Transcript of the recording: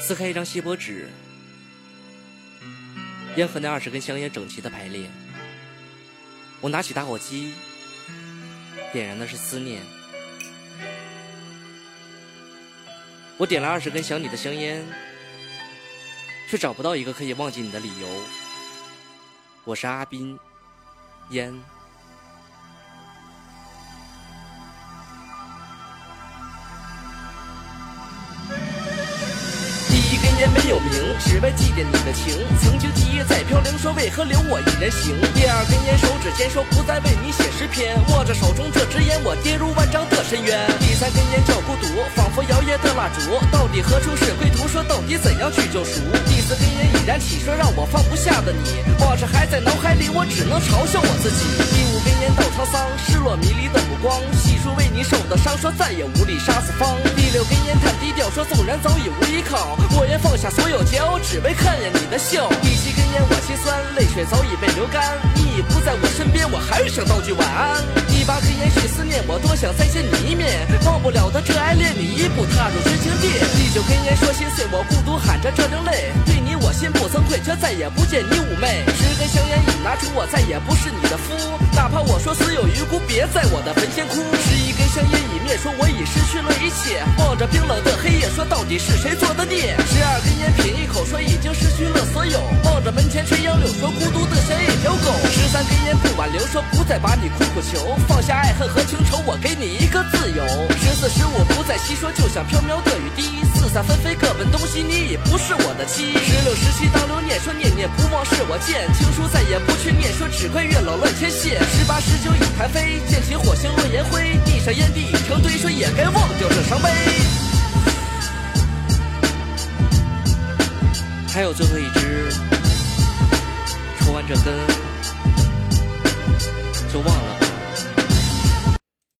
撕开一张锡箔纸，烟和那二十根香烟整齐的排列。我拿起打火机，点燃的是思念。我点了二十根想你的香烟，却找不到一个可以忘记你的理由。我是阿斌，烟。也没有名，只为祭奠你的情。曾经记忆在飘零，说为何留我一人行？第二根烟，手指间说不再为你写诗篇。握着手中这支烟，我跌入万丈的深渊。第三根烟叫孤独，仿佛摇曳的蜡烛。到底何处是归途？说到底怎样去救赎？第四根烟已燃起，说让我放不下的你，往事还在脑海里，我只能嘲笑我自己。第五根烟到沧桑，失落迷离的目光，你受的伤，说再也无力杀四方。第六根烟叹低调，说纵然早已无依靠，我愿放。下所有煎熬，只为看见你的笑。第七根烟，我心酸，泪水早已被流干。你已不在我身边，我还想道句晚安。第八根烟是思念，我多想再见你一面。忘不了的这爱恋，你一步踏入真情地。第九根烟说心碎，我孤独喊着这流泪。对你我心不曾愧，却再也不见你妩媚。十根香烟已拿出，我再也不是你的夫。哪怕我说死有余辜，别在我的坟前哭。十一香烟已灭，说我已失去了一切。望着冰冷的黑夜，说到底是谁做的孽？十二。根烟品一口，说已经失去了所有。望着门前垂杨柳，说孤独的像一条狗。十三根烟不挽留，说不再把你苦苦求。放下爱恨和情仇，我给你一个自由。十四十五不再细说，就像飘渺的雨滴。四散纷飞，各奔东西，你已不是我的妻。十六十七当留念，说念念不忘是我贱。情书再也不去念，说只怪月老乱牵线。十八十九已弹飞，剑灰。地上烟蒂已成堆，说也该忘掉这伤悲。还有最后一支，抽完这根就忘了。